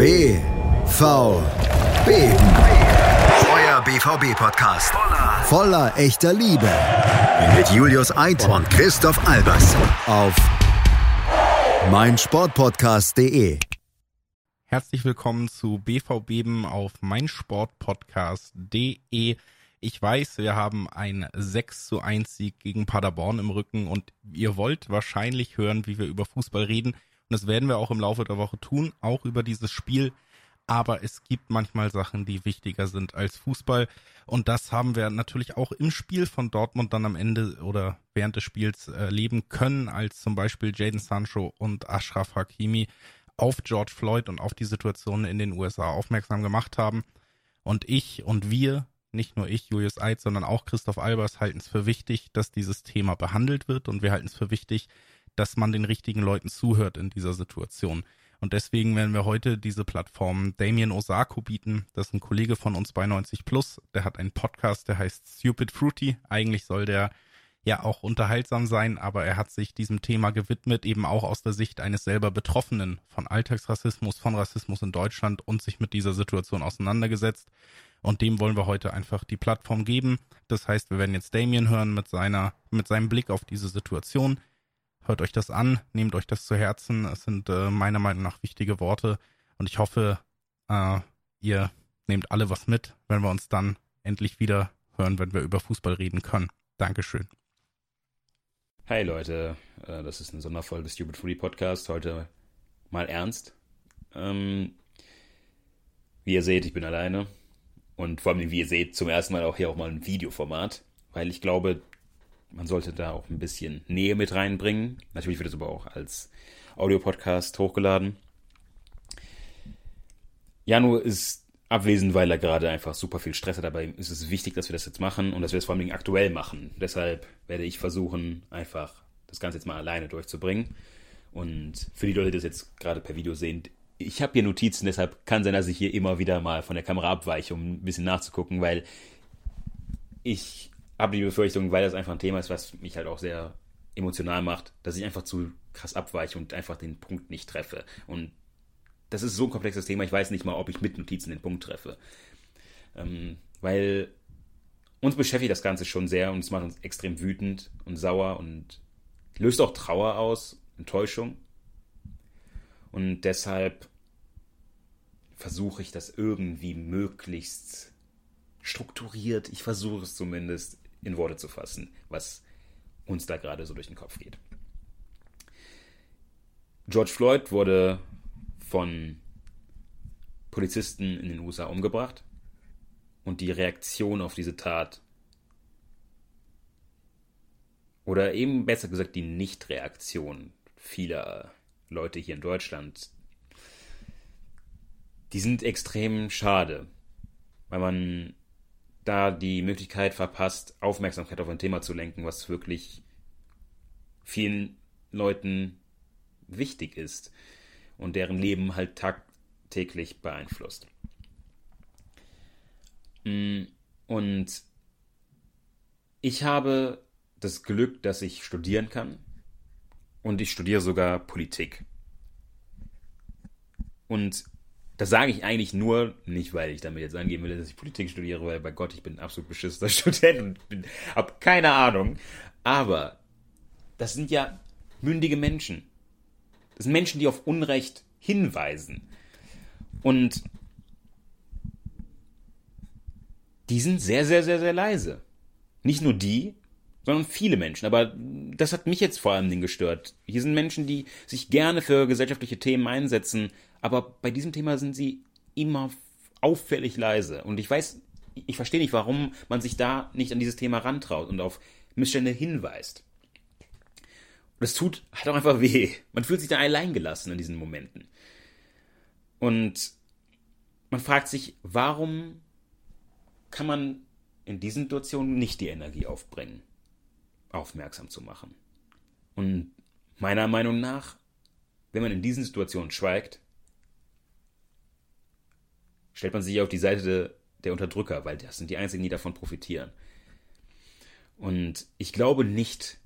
BVB. Euer BVB-Podcast. Voller echter Liebe. Mit Julius Eid und Christoph Albers. Auf meinsportpodcast.de. Herzlich willkommen zu BVB auf meinsportpodcast.de. Ich weiß, wir haben ein 6 zu 1 Sieg gegen Paderborn im Rücken und ihr wollt wahrscheinlich hören, wie wir über Fußball reden. Und das werden wir auch im Laufe der Woche tun, auch über dieses Spiel. Aber es gibt manchmal Sachen, die wichtiger sind als Fußball. Und das haben wir natürlich auch im Spiel von Dortmund dann am Ende oder während des Spiels erleben können, als zum Beispiel Jaden Sancho und Ashraf Hakimi auf George Floyd und auf die Situation in den USA aufmerksam gemacht haben. Und ich und wir, nicht nur ich, Julius Eid, sondern auch Christoph Albers, halten es für wichtig, dass dieses Thema behandelt wird. Und wir halten es für wichtig, dass man den richtigen Leuten zuhört in dieser Situation. Und deswegen werden wir heute diese Plattform Damien Osako bieten. Das ist ein Kollege von uns bei 90 Plus. Der hat einen Podcast, der heißt Stupid Fruity. Eigentlich soll der ja auch unterhaltsam sein, aber er hat sich diesem Thema gewidmet, eben auch aus der Sicht eines selber Betroffenen von Alltagsrassismus, von Rassismus in Deutschland und sich mit dieser Situation auseinandergesetzt. Und dem wollen wir heute einfach die Plattform geben. Das heißt, wir werden jetzt Damien hören mit seiner, mit seinem Blick auf diese Situation. Hört euch das an, nehmt euch das zu Herzen. Es sind äh, meiner Meinung nach wichtige Worte und ich hoffe, äh, ihr nehmt alle was mit, wenn wir uns dann endlich wieder hören, wenn wir über Fußball reden können. Dankeschön. Hi Leute, äh, das ist eine Sonderfolge des Stupid Foodie Podcast. Heute mal ernst. Ähm, wie ihr seht, ich bin alleine. Und vor allem, wie ihr seht, zum ersten Mal auch hier auch mal ein Videoformat. Weil ich glaube, man sollte da auch ein bisschen Nähe mit reinbringen. Natürlich wird es aber auch als Audiopodcast hochgeladen. Janu ist abwesend, weil er gerade einfach super viel Stress hat. Dabei ist es wichtig, dass wir das jetzt machen und dass wir es vor allem aktuell machen. Deshalb werde ich versuchen, einfach das Ganze jetzt mal alleine durchzubringen. Und für die Leute, die das jetzt gerade per Video sehen, ich habe hier Notizen, deshalb kann sein, dass ich hier immer wieder mal von der Kamera abweiche, um ein bisschen nachzugucken, weil ich habe die Befürchtung, weil das einfach ein Thema ist, was mich halt auch sehr emotional macht, dass ich einfach zu krass abweiche und einfach den Punkt nicht treffe. Und das ist so ein komplexes Thema, ich weiß nicht mal, ob ich mit Notizen den Punkt treffe. Ähm, weil uns beschäftigt das Ganze schon sehr und es macht uns extrem wütend und sauer und löst auch Trauer aus, Enttäuschung. Und deshalb versuche ich das irgendwie möglichst strukturiert, ich versuche es zumindest in Worte zu fassen, was uns da gerade so durch den Kopf geht. George Floyd wurde von Polizisten in den USA umgebracht und die Reaktion auf diese Tat oder eben besser gesagt die Nichtreaktion vieler Leute hier in Deutschland, die sind extrem schade, weil man da die Möglichkeit verpasst, Aufmerksamkeit auf ein Thema zu lenken, was wirklich vielen Leuten wichtig ist und deren Leben halt tagtäglich beeinflusst. Mm, und ich habe das Glück, dass ich studieren kann und ich studiere sogar Politik. Und das sage ich eigentlich nur, nicht weil ich damit jetzt angeben will, dass ich Politik studiere, weil bei Gott, ich bin ein absolut beschissener Student und habe keine Ahnung. Aber das sind ja mündige Menschen. Das sind Menschen, die auf Unrecht hinweisen. Und die sind sehr, sehr, sehr, sehr leise. Nicht nur die, sondern viele Menschen. Aber das hat mich jetzt vor allem gestört. Hier sind Menschen, die sich gerne für gesellschaftliche Themen einsetzen, aber bei diesem Thema sind sie immer auffällig leise. Und ich weiß, ich verstehe nicht, warum man sich da nicht an dieses Thema rantraut und auf Missstände hinweist. Und es tut halt auch einfach weh. Man fühlt sich da alleingelassen in diesen Momenten. Und man fragt sich, warum kann man in diesen Situationen nicht die Energie aufbringen, aufmerksam zu machen? Und meiner Meinung nach, wenn man in diesen Situationen schweigt, stellt man sich auf die Seite der Unterdrücker, weil das sind die einzigen, die davon profitieren. Und ich glaube nicht,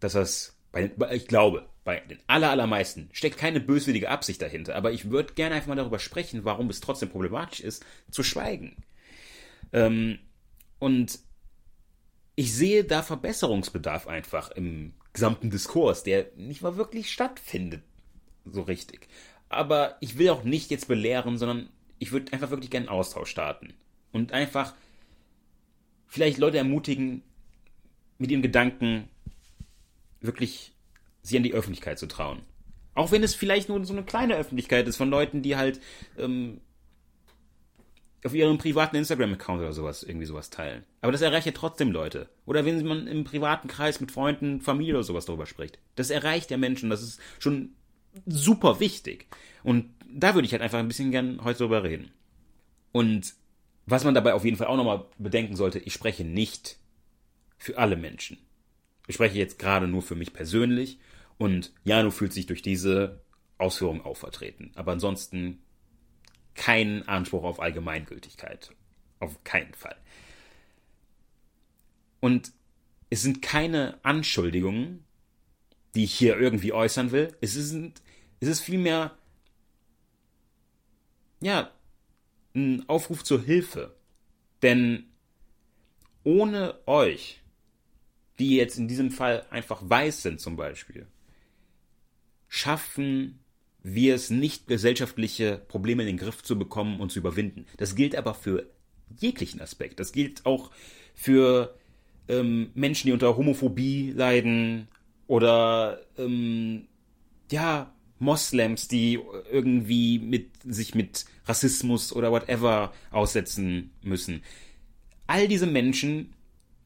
dass das, bei, ich glaube, bei den allermeisten steckt keine böswillige Absicht dahinter, aber ich würde gerne einfach mal darüber sprechen, warum es trotzdem problematisch ist, zu schweigen. Ähm, und ich sehe da Verbesserungsbedarf einfach im gesamten Diskurs, der nicht mal wirklich stattfindet, so richtig. Aber ich will auch nicht jetzt belehren, sondern ich würde einfach wirklich gerne einen Austausch starten. Und einfach vielleicht Leute ermutigen, mit ihren Gedanken wirklich sie an die Öffentlichkeit zu trauen. Auch wenn es vielleicht nur so eine kleine Öffentlichkeit ist von Leuten, die halt ähm, auf ihrem privaten Instagram-Account oder sowas irgendwie sowas teilen. Aber das erreicht ja trotzdem Leute. Oder wenn man im privaten Kreis mit Freunden, Familie oder sowas darüber spricht. Das erreicht ja Menschen. Das ist schon super wichtig. Und da würde ich halt einfach ein bisschen gern heute drüber reden. Und was man dabei auf jeden Fall auch nochmal bedenken sollte, ich spreche nicht für alle Menschen. Ich spreche jetzt gerade nur für mich persönlich und Janu fühlt sich durch diese Ausführung auch vertreten. Aber ansonsten keinen Anspruch auf Allgemeingültigkeit. Auf keinen Fall. Und es sind keine Anschuldigungen, die ich hier irgendwie äußern will. Es ist, es ist vielmehr, ja, ein Aufruf zur Hilfe. Denn ohne euch, die jetzt in diesem Fall einfach weiß sind zum Beispiel, schaffen wir es nicht, gesellschaftliche Probleme in den Griff zu bekommen und zu überwinden. Das gilt aber für jeglichen Aspekt. Das gilt auch für ähm, Menschen, die unter Homophobie leiden oder ähm, ja Moslems, die irgendwie mit sich mit Rassismus oder whatever aussetzen müssen. All diese Menschen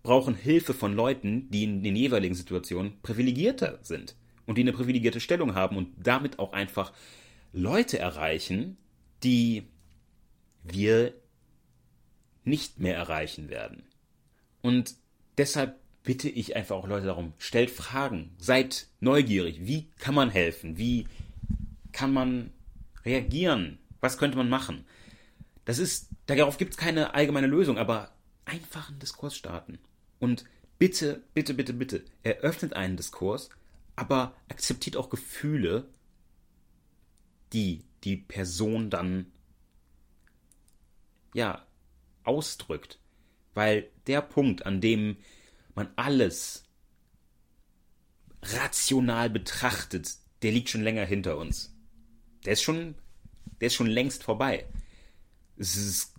brauchen Hilfe von Leuten, die in den jeweiligen Situationen privilegierter sind und die eine privilegierte Stellung haben und damit auch einfach Leute erreichen, die wir nicht mehr erreichen werden. Und deshalb bitte ich einfach auch Leute darum, stellt Fragen, seid neugierig, wie kann man helfen, wie kann man reagieren, was könnte man machen. Das ist, darauf gibt es keine allgemeine Lösung, aber einfach einen Diskurs starten. Und bitte, bitte, bitte, bitte, eröffnet einen Diskurs, aber akzeptiert auch Gefühle, die die Person dann ja ausdrückt. Weil der Punkt, an dem man alles rational betrachtet, der liegt schon länger hinter uns. Der ist schon, der ist schon längst vorbei. Es ist,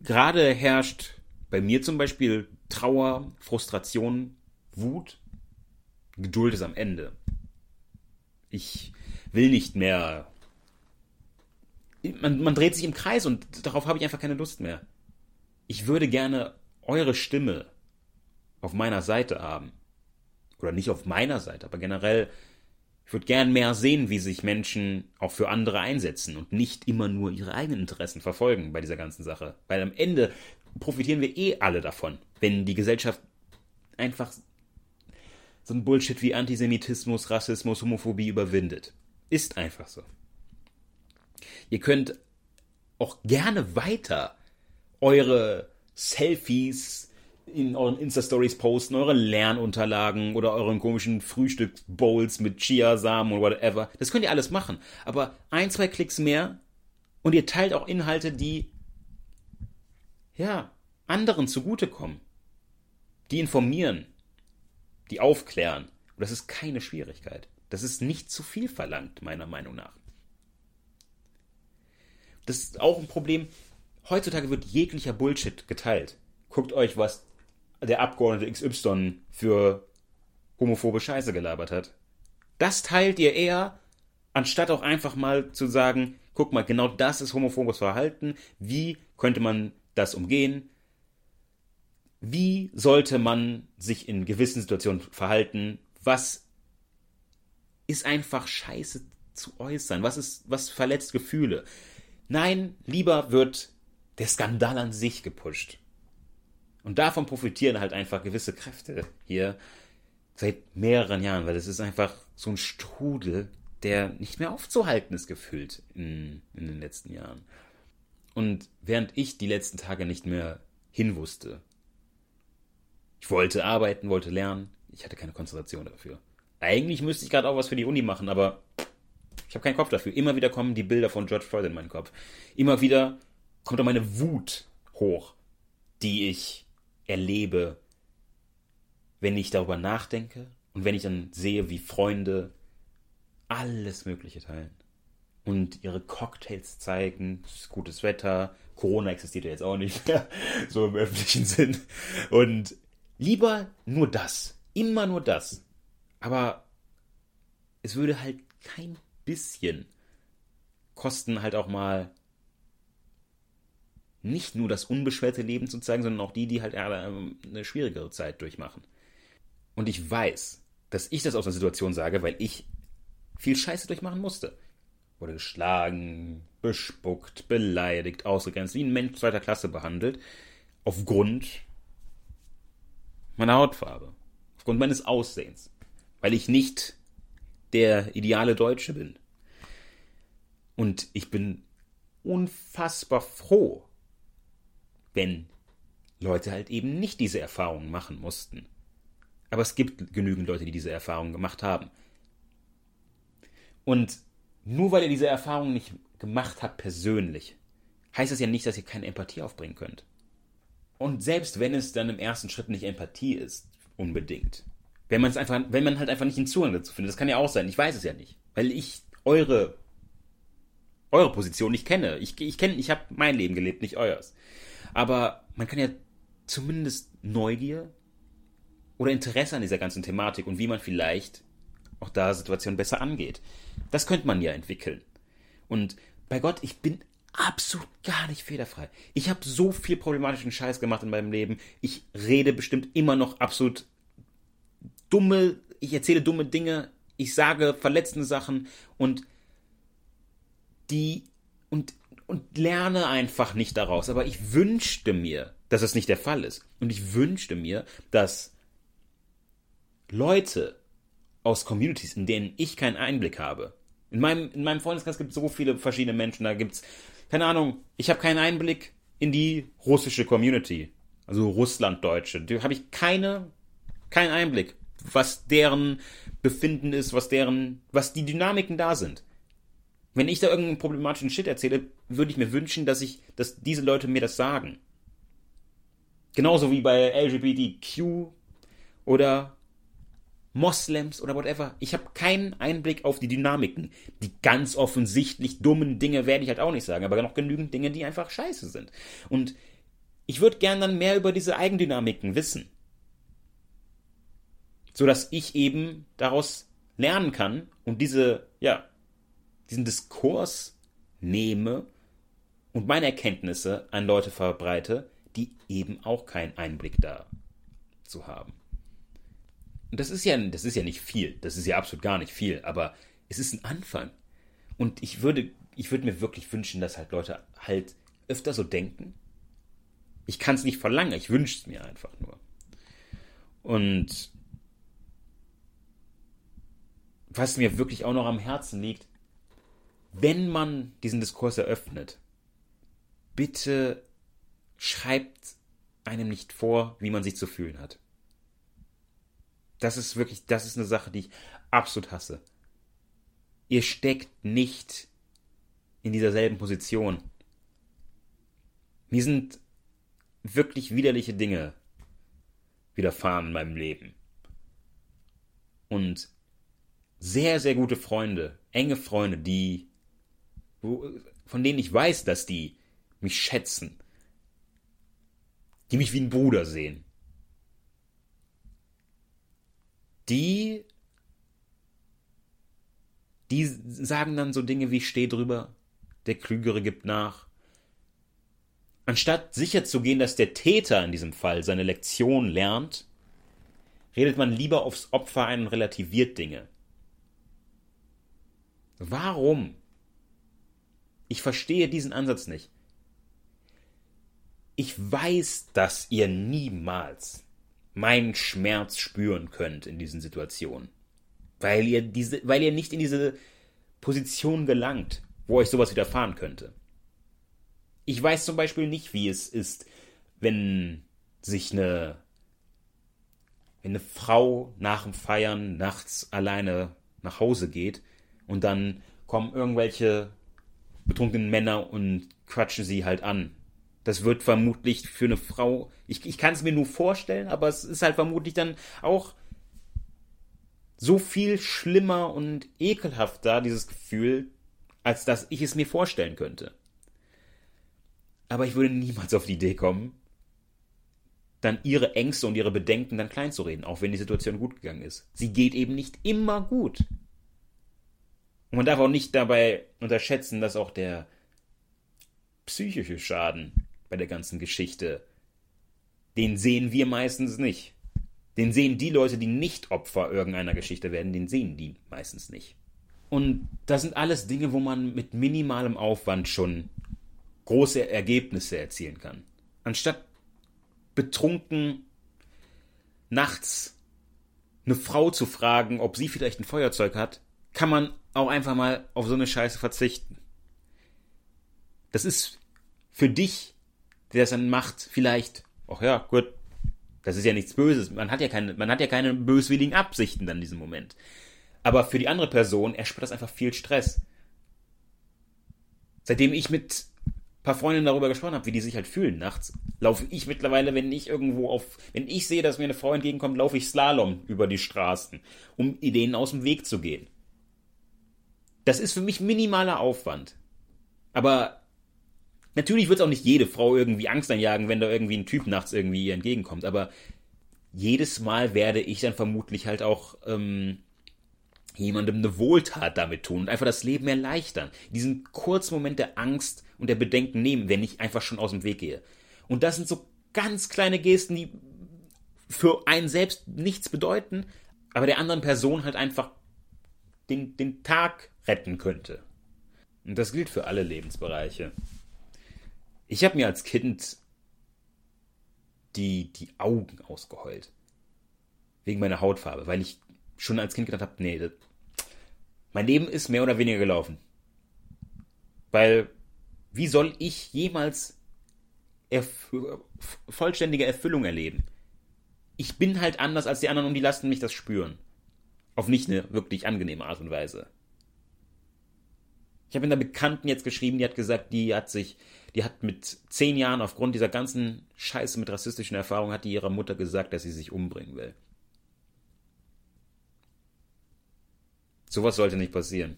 gerade herrscht bei mir zum Beispiel Trauer, Frustration, Wut Geduld ist am Ende. Ich will nicht mehr. Man, man dreht sich im Kreis und darauf habe ich einfach keine Lust mehr. Ich würde gerne eure Stimme auf meiner Seite haben. Oder nicht auf meiner Seite, aber generell, ich würde gern mehr sehen, wie sich Menschen auch für andere einsetzen und nicht immer nur ihre eigenen Interessen verfolgen bei dieser ganzen Sache. Weil am Ende profitieren wir eh alle davon, wenn die Gesellschaft einfach so ein Bullshit wie Antisemitismus, Rassismus, Homophobie überwindet. Ist einfach so. Ihr könnt auch gerne weiter eure Selfies in euren Insta-Stories posten, eure Lernunterlagen oder euren komischen Frühstücksbowls mit Chiasamen oder whatever. Das könnt ihr alles machen. Aber ein, zwei Klicks mehr und ihr teilt auch Inhalte, die ja anderen zugutekommen. Die informieren, die aufklären. Und das ist keine Schwierigkeit. Das ist nicht zu viel verlangt, meiner Meinung nach. Das ist auch ein Problem. Heutzutage wird jeglicher Bullshit geteilt. Guckt euch, was der Abgeordnete XY für homophobe Scheiße gelabert hat. Das teilt ihr eher, anstatt auch einfach mal zu sagen, guck mal, genau das ist homophobes Verhalten. Wie könnte man das umgehen? wie sollte man sich in gewissen Situationen verhalten, was ist einfach scheiße zu äußern, was ist, was verletzt Gefühle. Nein, lieber wird der Skandal an sich gepusht. Und davon profitieren halt einfach gewisse Kräfte hier seit mehreren Jahren, weil es ist einfach so ein Strudel, der nicht mehr aufzuhalten ist gefühlt in, in den letzten Jahren. Und während ich die letzten Tage nicht mehr hinwusste, ich wollte arbeiten, wollte lernen. Ich hatte keine Konzentration dafür. eigentlich müsste ich gerade auch was für die Uni machen, aber ich habe keinen Kopf dafür. Immer wieder kommen die Bilder von George Floyd in meinen Kopf. Immer wieder kommt auch meine Wut hoch, die ich erlebe, wenn ich darüber nachdenke und wenn ich dann sehe, wie Freunde alles Mögliche teilen und ihre Cocktails zeigen, gutes Wetter, Corona existiert ja jetzt auch nicht mehr, so im öffentlichen Sinn. Und lieber nur das, immer nur das. Aber es würde halt kein bisschen kosten, halt auch mal nicht nur das unbeschwerte Leben zu zeigen, sondern auch die, die halt eine schwierigere Zeit durchmachen. Und ich weiß, dass ich das aus einer Situation sage, weil ich viel Scheiße durchmachen musste. Wurde geschlagen, bespuckt, beleidigt, ausgegrenzt, wie ein Mensch zweiter Klasse behandelt, aufgrund meiner Hautfarbe, aufgrund meines Aussehens, weil ich nicht der ideale Deutsche bin. Und ich bin unfassbar froh, wenn Leute halt eben nicht diese Erfahrungen machen mussten. Aber es gibt genügend Leute, die diese Erfahrungen gemacht haben. Und nur weil ihr diese Erfahrung nicht gemacht habt persönlich, heißt das ja nicht, dass ihr keine Empathie aufbringen könnt. Und selbst wenn es dann im ersten Schritt nicht Empathie ist, unbedingt. Wenn man es einfach, wenn man halt einfach nicht den Zugang dazu findet, das kann ja auch sein, ich weiß es ja nicht. Weil ich eure, eure Position nicht kenne. Ich, ich kenne, ich habe mein Leben gelebt, nicht euers. Aber man kann ja zumindest Neugier oder Interesse an dieser ganzen Thematik und wie man vielleicht auch da Situationen besser angeht. Das könnte man ja entwickeln. Und bei Gott, ich bin absolut gar nicht fehlerfrei. Ich habe so viel problematischen Scheiß gemacht in meinem Leben. Ich rede bestimmt immer noch absolut dumme, ich erzähle dumme Dinge, ich sage verletzende Sachen und die und und lerne einfach nicht daraus. Aber ich wünschte mir, dass das nicht der Fall ist. Und ich wünschte mir, dass Leute aus Communities, in denen ich keinen Einblick habe. In meinem, in meinem Freundeskreis gibt es so viele verschiedene Menschen, da gibt es, keine Ahnung, ich habe keinen Einblick in die russische Community, also Russlanddeutsche. Da habe ich keine, keinen Einblick, was deren Befinden ist, was deren, was die Dynamiken da sind. Wenn ich da irgendeinen problematischen Shit erzähle, würde ich mir wünschen, dass ich, dass diese Leute mir das sagen. Genauso wie bei LGBTQ oder Moslems oder whatever. Ich habe keinen Einblick auf die Dynamiken. Die ganz offensichtlich dummen Dinge werde ich halt auch nicht sagen, aber noch genügend Dinge, die einfach scheiße sind. Und ich würde gern dann mehr über diese Eigendynamiken wissen. So dass ich eben daraus lernen kann und diese, ja, diesen Diskurs nehme und meine Erkenntnisse an Leute verbreite, die eben auch keinen Einblick da zu haben. Und das ist ja, das ist ja nicht viel. Das ist ja absolut gar nicht viel. Aber es ist ein Anfang. Und ich würde, ich würde mir wirklich wünschen, dass halt Leute halt öfter so denken. Ich kann es nicht verlangen. Ich wünsche es mir einfach nur. Und was mir wirklich auch noch am Herzen liegt, wenn man diesen Diskurs eröffnet, bitte schreibt einem nicht vor, wie man sich zu fühlen hat. Das ist wirklich, das ist eine Sache, die ich absolut hasse. Ihr steckt nicht in dieser selben Position. Mir sind wirklich widerliche Dinge widerfahren in meinem Leben. Und sehr, sehr gute Freunde, enge Freunde, die, von denen ich weiß, dass die mich schätzen, die mich wie ein Bruder sehen, die, die sagen dann so Dinge wie steh drüber, der Klügere gibt nach. Anstatt sicherzugehen, dass der Täter in diesem Fall seine Lektion lernt, redet man lieber aufs Opfer ein und relativiert Dinge. Warum? Ich verstehe diesen Ansatz nicht. Ich weiß, dass ihr niemals meinen Schmerz spüren könnt in diesen Situationen. Weil ihr diese, weil ihr nicht in diese Position gelangt, wo euch sowas widerfahren könnte. Ich weiß zum Beispiel nicht, wie es ist, wenn sich eine wenn eine Frau nach dem Feiern nachts alleine nach Hause geht und dann kommen irgendwelche betrunkenen Männer und quatschen sie halt an. Das wird vermutlich für eine Frau, ich, ich kann es mir nur vorstellen, aber es ist halt vermutlich dann auch so viel schlimmer und ekelhafter, dieses Gefühl, als dass ich es mir vorstellen könnte. Aber ich würde niemals auf die Idee kommen, dann ihre Ängste und ihre Bedenken dann kleinzureden, auch wenn die Situation gut gegangen ist. Sie geht eben nicht immer gut. Und man darf auch nicht dabei unterschätzen, dass auch der psychische Schaden bei der ganzen Geschichte, den sehen wir meistens nicht. Den sehen die Leute, die nicht Opfer irgendeiner Geschichte werden, den sehen die meistens nicht. Und das sind alles Dinge, wo man mit minimalem Aufwand schon große Ergebnisse erzielen kann. Anstatt betrunken nachts eine Frau zu fragen, ob sie vielleicht ein Feuerzeug hat, kann man auch einfach mal auf so eine Scheiße verzichten. Das ist für dich, der das dann macht, vielleicht, ach ja, gut, das ist ja nichts Böses. Man hat ja keine, man hat ja keine böswilligen Absichten dann in diesem Moment. Aber für die andere Person erspart das einfach viel Stress. Seitdem ich mit ein paar Freundinnen darüber gesprochen habe, wie die sich halt fühlen nachts, laufe ich mittlerweile, wenn ich irgendwo auf, wenn ich sehe, dass mir eine Frau entgegenkommt, laufe ich Slalom über die Straßen, um denen aus dem Weg zu gehen. Das ist für mich minimaler Aufwand. Aber Natürlich wird es auch nicht jede Frau irgendwie Angst einjagen, wenn da irgendwie ein Typ nachts irgendwie ihr entgegenkommt, aber jedes Mal werde ich dann vermutlich halt auch ähm, jemandem eine Wohltat damit tun und einfach das Leben erleichtern. Diesen kurzen Moment der Angst und der Bedenken nehmen, wenn ich einfach schon aus dem Weg gehe. Und das sind so ganz kleine Gesten, die für einen selbst nichts bedeuten, aber der anderen Person halt einfach den, den Tag retten könnte. Und das gilt für alle Lebensbereiche. Ich habe mir als Kind die, die Augen ausgeheult. Wegen meiner Hautfarbe, weil ich schon als Kind gedacht habe, nee, das, mein Leben ist mehr oder weniger gelaufen. Weil, wie soll ich jemals erf vollständige Erfüllung erleben? Ich bin halt anders als die anderen und die lassen mich das spüren. Auf nicht eine wirklich angenehme Art und Weise. Ich habe in einer Bekannten jetzt geschrieben, die hat gesagt, die hat sich die hat mit zehn Jahren aufgrund dieser ganzen Scheiße mit rassistischen Erfahrungen, hat die ihrer Mutter gesagt, dass sie sich umbringen will. Sowas sollte nicht passieren.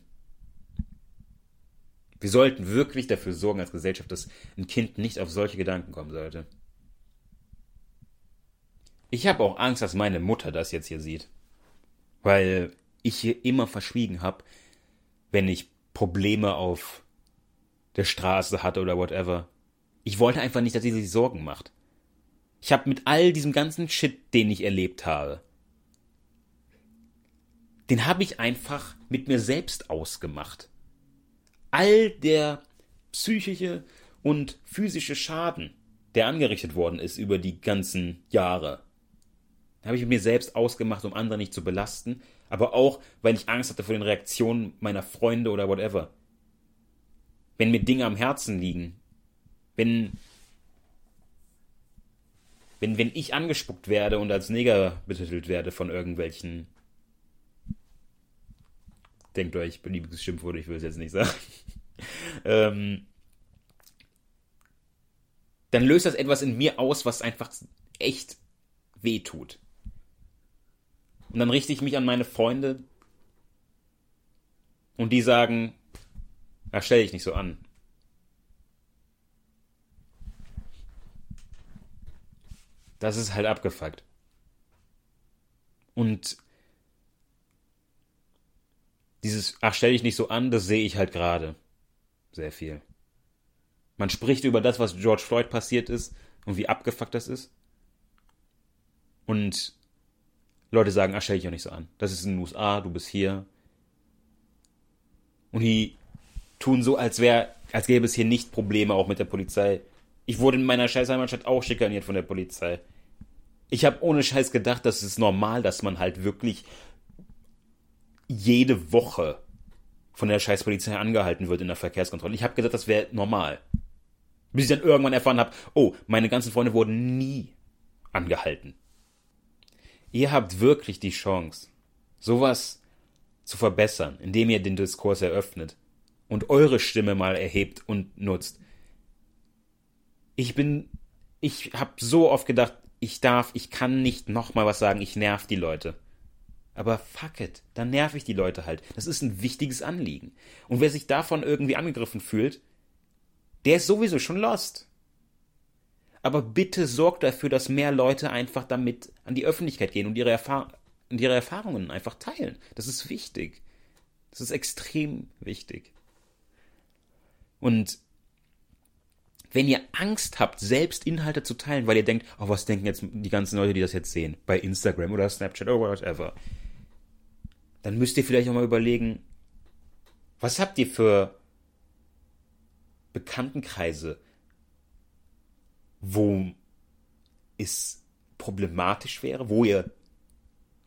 Wir sollten wirklich dafür sorgen als Gesellschaft, dass ein Kind nicht auf solche Gedanken kommen sollte. Ich habe auch Angst, dass meine Mutter das jetzt hier sieht. Weil ich hier immer verschwiegen habe, wenn ich Probleme auf der Straße hatte oder whatever. Ich wollte einfach nicht, dass sie sich Sorgen macht. Ich habe mit all diesem ganzen Shit, den ich erlebt habe, den habe ich einfach mit mir selbst ausgemacht. All der psychische und physische Schaden, der angerichtet worden ist über die ganzen Jahre, habe ich mit mir selbst ausgemacht, um andere nicht zu belasten, aber auch, weil ich Angst hatte vor den Reaktionen meiner Freunde oder whatever wenn mir Dinge am Herzen liegen, wenn, wenn, wenn ich angespuckt werde und als Neger betitelt werde von irgendwelchen, denkt euch, beliebiges Schimpfwort, ich will es jetzt nicht sagen, ähm, dann löst das etwas in mir aus, was einfach echt weh tut. Und dann richte ich mich an meine Freunde und die sagen, Ach, stell dich nicht so an. Das ist halt abgefuckt. Und dieses, ach, stell dich nicht so an, das sehe ich halt gerade. Sehr viel. Man spricht über das, was George Floyd passiert ist und wie abgefuckt das ist. Und Leute sagen, ach, stell dich auch nicht so an. Das ist in den USA, du bist hier. Und die tun so, als wäre, als gäbe es hier nicht Probleme auch mit der Polizei. Ich wurde in meiner scheiß Heimatstadt auch schikaniert von der Polizei. Ich habe ohne Scheiß gedacht, das ist normal, dass man halt wirklich jede Woche von der scheiß Polizei angehalten wird in der Verkehrskontrolle. Ich habe gedacht, das wäre normal. Bis ich dann irgendwann erfahren habe, oh, meine ganzen Freunde wurden nie angehalten. Ihr habt wirklich die Chance, sowas zu verbessern, indem ihr den Diskurs eröffnet und eure Stimme mal erhebt und nutzt. Ich bin, ich habe so oft gedacht, ich darf, ich kann nicht nochmal was sagen, ich nerv die Leute. Aber fuck it, dann nerv ich die Leute halt. Das ist ein wichtiges Anliegen. Und wer sich davon irgendwie angegriffen fühlt, der ist sowieso schon lost. Aber bitte sorgt dafür, dass mehr Leute einfach damit an die Öffentlichkeit gehen und ihre, Erfahr und ihre Erfahrungen einfach teilen. Das ist wichtig. Das ist extrem wichtig. Und wenn ihr Angst habt, selbst Inhalte zu teilen, weil ihr denkt, oh, was denken jetzt die ganzen Leute, die das jetzt sehen, bei Instagram oder Snapchat oder whatever, dann müsst ihr vielleicht auch mal überlegen, was habt ihr für Bekanntenkreise, wo es problematisch wäre, wo ihr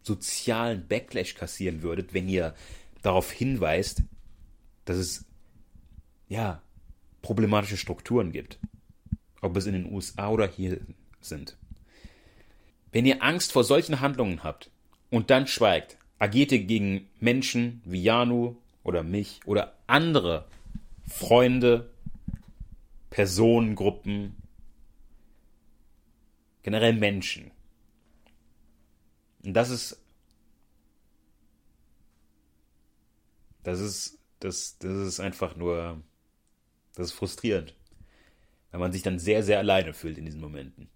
sozialen Backlash kassieren würdet, wenn ihr darauf hinweist, dass es ja problematische Strukturen gibt. Ob es in den USA oder hier sind. Wenn ihr Angst vor solchen Handlungen habt und dann schweigt, agiert ihr gegen Menschen wie Janu oder mich oder andere Freunde, Personengruppen, generell Menschen. Und das ist das ist das das ist einfach nur das ist frustrierend, weil man sich dann sehr sehr alleine fühlt in diesen Momenten.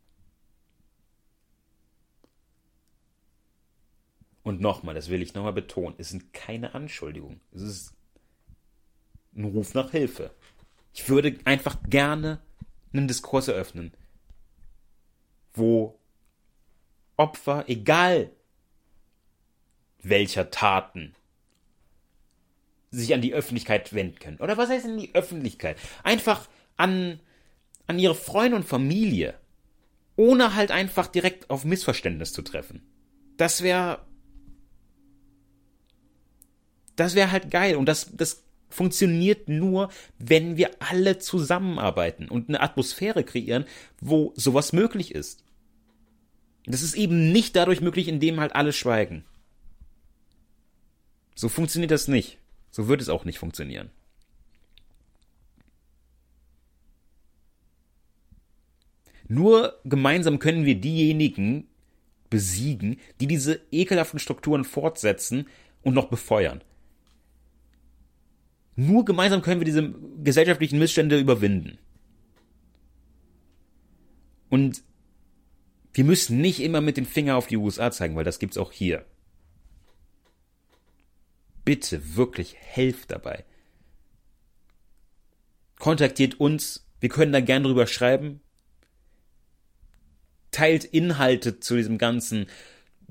Und nochmal, das will ich nochmal betonen, es sind keine Anschuldigungen. Es ist ein Ruf nach Hilfe. Ich würde einfach gerne einen Diskurs eröffnen, wo Opfer, egal welcher Taten, sich an die Öffentlichkeit wenden können. Oder was heißt in die Öffentlichkeit? Einfach an, an ihre Freunde und Familie. Ohne halt einfach direkt auf Missverständnis zu treffen. Das wäre. Das wäre halt geil. Und das, das funktioniert nur, wenn wir alle zusammenarbeiten und eine Atmosphäre kreieren, wo sowas möglich ist. Das ist eben nicht dadurch möglich, indem halt alle schweigen. So funktioniert das nicht. So wird es auch nicht funktionieren. Nur gemeinsam können wir diejenigen besiegen, die diese ekelhaften Strukturen fortsetzen und noch befeuern. Nur gemeinsam können wir diese gesellschaftlichen Missstände überwinden. Und wir müssen nicht immer mit dem Finger auf die USA zeigen, weil das gibt's auch hier. Bitte wirklich helft dabei. Kontaktiert uns, wir können da gern drüber schreiben. Teilt Inhalte zu diesem ganzen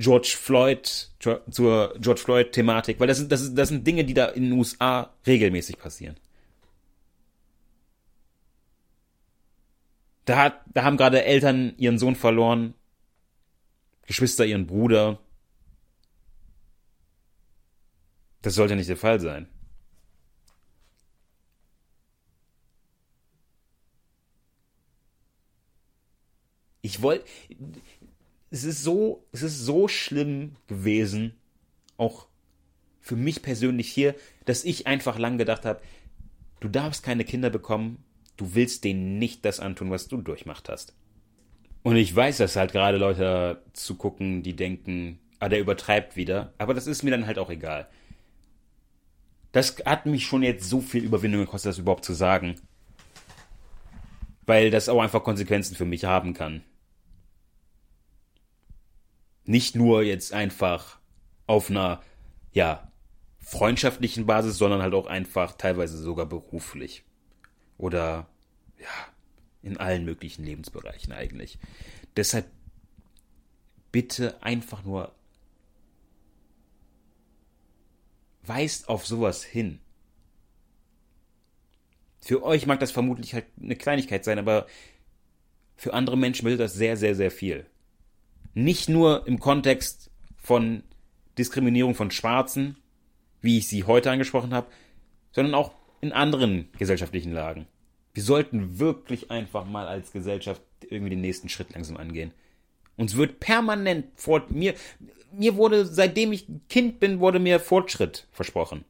George Floyd, zur George Floyd-Thematik, weil das sind, das, das sind Dinge, die da in den USA regelmäßig passieren. Da, hat, da haben gerade Eltern ihren Sohn verloren, Geschwister ihren Bruder. Das sollte nicht der Fall sein. Ich wollte, es ist so, es ist so schlimm gewesen, auch für mich persönlich hier, dass ich einfach lang gedacht habe, du darfst keine Kinder bekommen, du willst denen nicht das antun, was du durchmacht hast. Und ich weiß, dass halt gerade Leute zu gucken, die denken, ah, der übertreibt wieder, aber das ist mir dann halt auch egal. Das hat mich schon jetzt so viel Überwindung gekostet, das überhaupt zu sagen. Weil das auch einfach Konsequenzen für mich haben kann. Nicht nur jetzt einfach auf einer, ja, freundschaftlichen Basis, sondern halt auch einfach teilweise sogar beruflich. Oder, ja, in allen möglichen Lebensbereichen eigentlich. Deshalb bitte einfach nur weist auf sowas hin. Für euch mag das vermutlich halt eine Kleinigkeit sein, aber für andere Menschen bedeutet das sehr, sehr, sehr viel. Nicht nur im Kontext von Diskriminierung von Schwarzen, wie ich sie heute angesprochen habe, sondern auch in anderen gesellschaftlichen Lagen. Wir sollten wirklich einfach mal als Gesellschaft irgendwie den nächsten Schritt langsam angehen Uns wird permanent vor mir, mir wurde, seitdem ich Kind bin, wurde mir Fortschritt versprochen.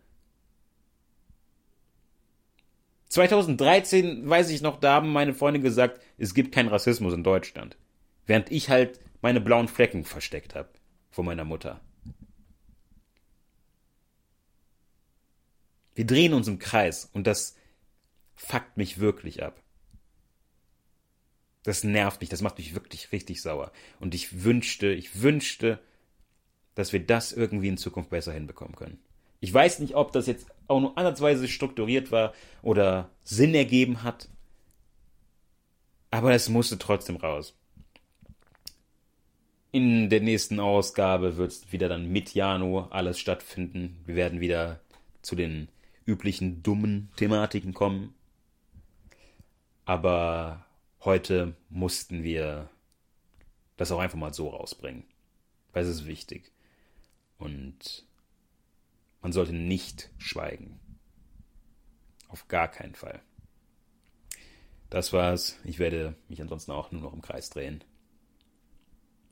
2013, weiß ich noch, da haben meine Freunde gesagt, es gibt keinen Rassismus in Deutschland. Während ich halt meine blauen Flecken versteckt habe vor meiner Mutter. Wir drehen uns im Kreis und das fuckt mich wirklich ab. Das nervt mich, das macht mich wirklich richtig sauer. Und ich wünschte, ich wünschte, dass wir das irgendwie in Zukunft besser hinbekommen können. Ich weiß nicht, ob das jetzt auch nur ansatzweise strukturiert war oder Sinn ergeben hat. Aber es musste trotzdem raus. In der nächsten Ausgabe wird wieder dann mit Jano alles stattfinden. Wir werden wieder zu den üblichen dummen Thematiken kommen. Aber heute mussten wir das auch einfach mal so rausbringen. Weil es ist wichtig. Und man sollte nicht schweigen. Auf gar keinen Fall. Das war's. Ich werde mich ansonsten auch nur noch im Kreis drehen.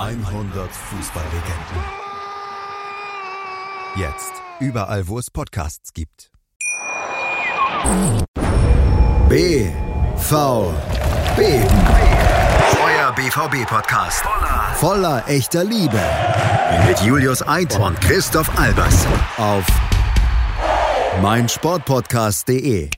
100 Fußballlegenden. Jetzt überall, wo es Podcasts gibt. Euer BVB Podcast voller, voller echter Liebe mit Julius Eid und Christoph Albers auf meinsportpodcast.de.